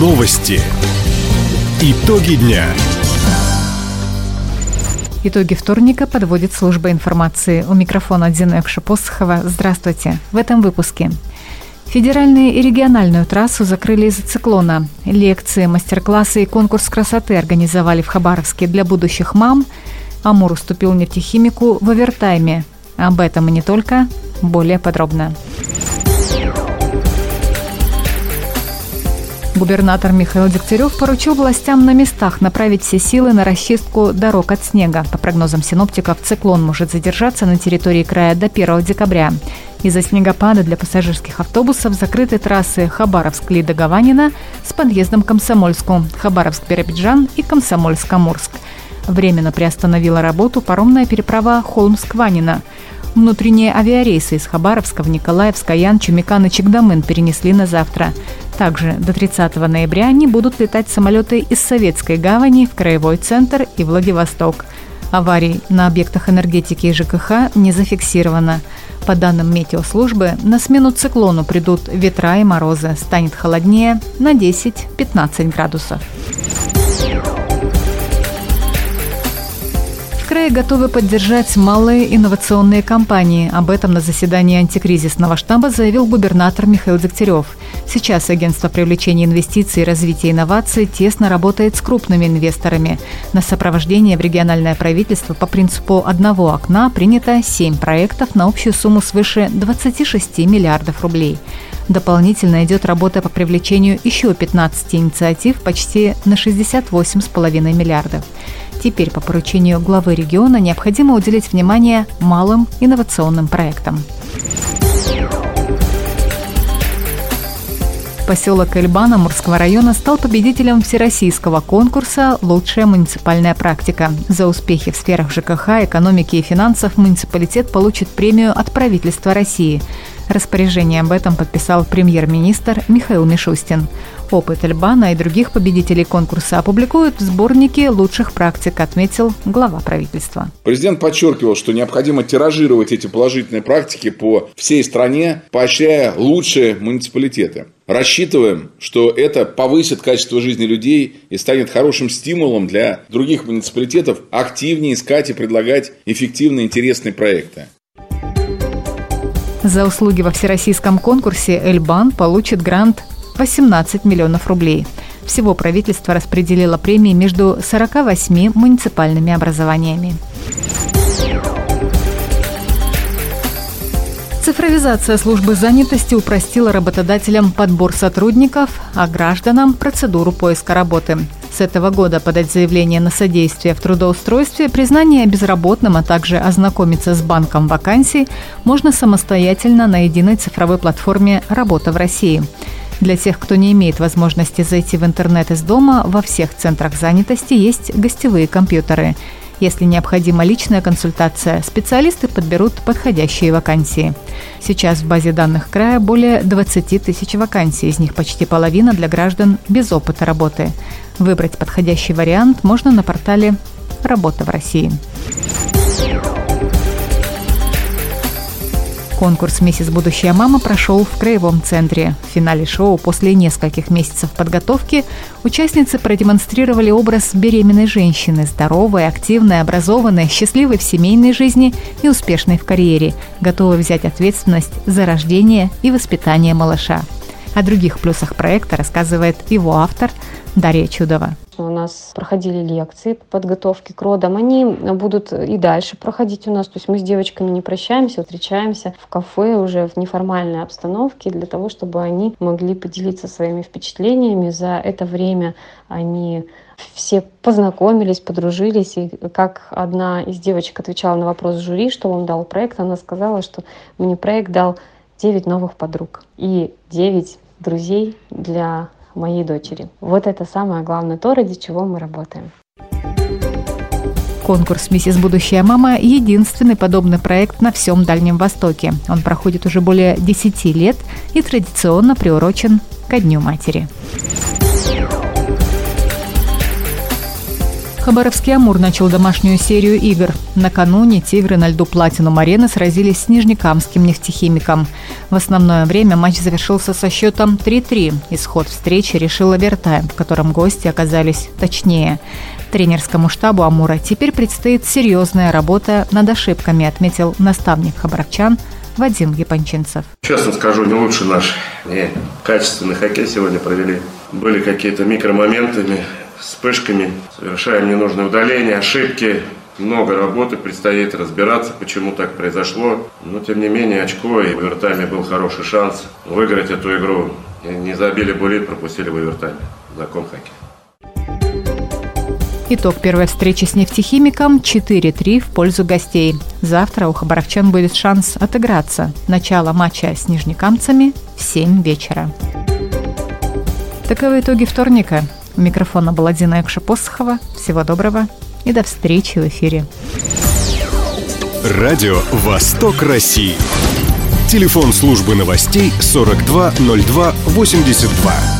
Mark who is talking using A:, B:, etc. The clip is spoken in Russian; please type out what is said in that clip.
A: Новости. Итоги дня.
B: Итоги вторника подводит служба информации. У микрофона Дина Экшапосхова. Здравствуйте. В этом выпуске. Федеральную и региональную трассу закрыли из-за циклона. Лекции, мастер-классы и конкурс красоты организовали в Хабаровске для будущих мам. Амур уступил нефтехимику в овертайме. Об этом и не только. Более подробно. Губернатор Михаил Дегтярев поручил властям на местах направить все силы на расчистку дорог от снега. По прогнозам синоптиков, циклон может задержаться на территории края до 1 декабря. Из-за снегопада для пассажирских автобусов закрыты трассы Хабаровск-Лида-Гаванина с подъездом к Комсомольску, Хабаровск-Биробиджан и Комсомольск-Амурск. Временно приостановила работу паромная переправа Холмск-Ванина. Внутренние авиарейсы из Хабаровска в Николаевск, Аян, Чумикан и Чегдамын перенесли на завтра. Также до 30 ноября не будут летать самолеты из Советской гавани в Краевой центр и Владивосток. Аварий на объектах энергетики и ЖКХ не зафиксировано. По данным метеослужбы, на смену циклону придут ветра и морозы. Станет холоднее на 10-15 градусов. крае готовы поддержать малые инновационные компании. Об этом на заседании антикризисного штаба заявил губернатор Михаил Дегтярев. Сейчас агентство привлечения инвестиций и развития инноваций тесно работает с крупными инвесторами. На сопровождение в региональное правительство по принципу одного окна принято 7 проектов на общую сумму свыше 26 миллиардов рублей. Дополнительно идет работа по привлечению еще 15 инициатив почти на 68,5 миллиардов. Теперь по поручению главы региона необходимо уделить внимание малым инновационным проектам. Поселок Эльбана Мурского района стал победителем всероссийского конкурса «Лучшая муниципальная практика». За успехи в сферах ЖКХ, экономики и финансов муниципалитет получит премию от правительства России. Распоряжение об этом подписал премьер-министр Михаил Мишустин. Опыт Эльбана и других победителей конкурса опубликуют в сборнике лучших практик, отметил глава правительства.
C: Президент подчеркивал, что необходимо тиражировать эти положительные практики по всей стране, поощряя лучшие муниципалитеты. Рассчитываем, что это повысит качество жизни людей и станет хорошим стимулом для других муниципалитетов активнее искать и предлагать эффективные интересные проекты.
B: За услуги во всероссийском конкурсе Эльбан получит грант 18 миллионов рублей. Всего правительство распределило премии между 48 муниципальными образованиями. Цифровизация службы занятости упростила работодателям подбор сотрудников, а гражданам – процедуру поиска работы. С этого года подать заявление на содействие в трудоустройстве, признание безработным, а также ознакомиться с банком вакансий можно самостоятельно на единой цифровой платформе «Работа в России». Для тех, кто не имеет возможности зайти в интернет из дома, во всех центрах занятости есть гостевые компьютеры. Если необходима личная консультация, специалисты подберут подходящие вакансии. Сейчас в базе данных края более 20 тысяч вакансий, из них почти половина для граждан без опыта работы. Выбрать подходящий вариант можно на портале «Работа в России». Конкурс «Миссис Будущая мама» прошел в Краевом центре. В финале шоу после нескольких месяцев подготовки участницы продемонстрировали образ беременной женщины, здоровой, активной, образованной, счастливой в семейной жизни и успешной в карьере, готовой взять ответственность за рождение и воспитание малыша. О других плюсах проекта рассказывает его автор Дарья Чудова
D: у нас проходили лекции по подготовке к родам, они будут и дальше проходить у нас. То есть мы с девочками не прощаемся, встречаемся в кафе уже в неформальной обстановке для того, чтобы они могли поделиться своими впечатлениями. За это время они все познакомились, подружились. И как одна из девочек отвечала на вопрос жюри, что он дал проект, она сказала, что мне проект дал 9 новых подруг и 9 друзей для моей дочери. Вот это самое главное, то, ради чего мы работаем.
B: Конкурс «Миссис Будущая мама» – единственный подобный проект на всем Дальнем Востоке. Он проходит уже более 10 лет и традиционно приурочен ко Дню матери. Хабаровский «Амур» начал домашнюю серию игр. Накануне «Тигры» на льду «Платинум Арены» сразились с Нижнекамским нефтехимиком. В основное время матч завершился со счетом 3-3. Исход встречи решил овертайм, в котором гости оказались точнее. Тренерскому штабу «Амура» теперь предстоит серьезная работа над ошибками, отметил наставник хабаровчан Вадим Гипончинцев.
E: Честно скажу, не лучше наш. Не, качественный хоккей сегодня провели. Были какие-то микромоментами, вспышками. Совершаем ненужные удаления, ошибки. Много работы предстоит разбираться, почему так произошло. Но, тем не менее, очко и овертайме был хороший шанс выиграть эту игру. Не забили булит, пропустили в овертайме. Закон хоккей.
B: Итог первой встречи с нефтехимиком 4-3 в пользу гостей. Завтра у хабаровчан будет шанс отыграться. Начало матча с нижнекамцами в 7 вечера. Таковы итоги вторника. У микрофона была Дина Экша-Посохова. Всего доброго и до встречи в эфире.
A: Радио «Восток России». Телефон службы новостей 420282.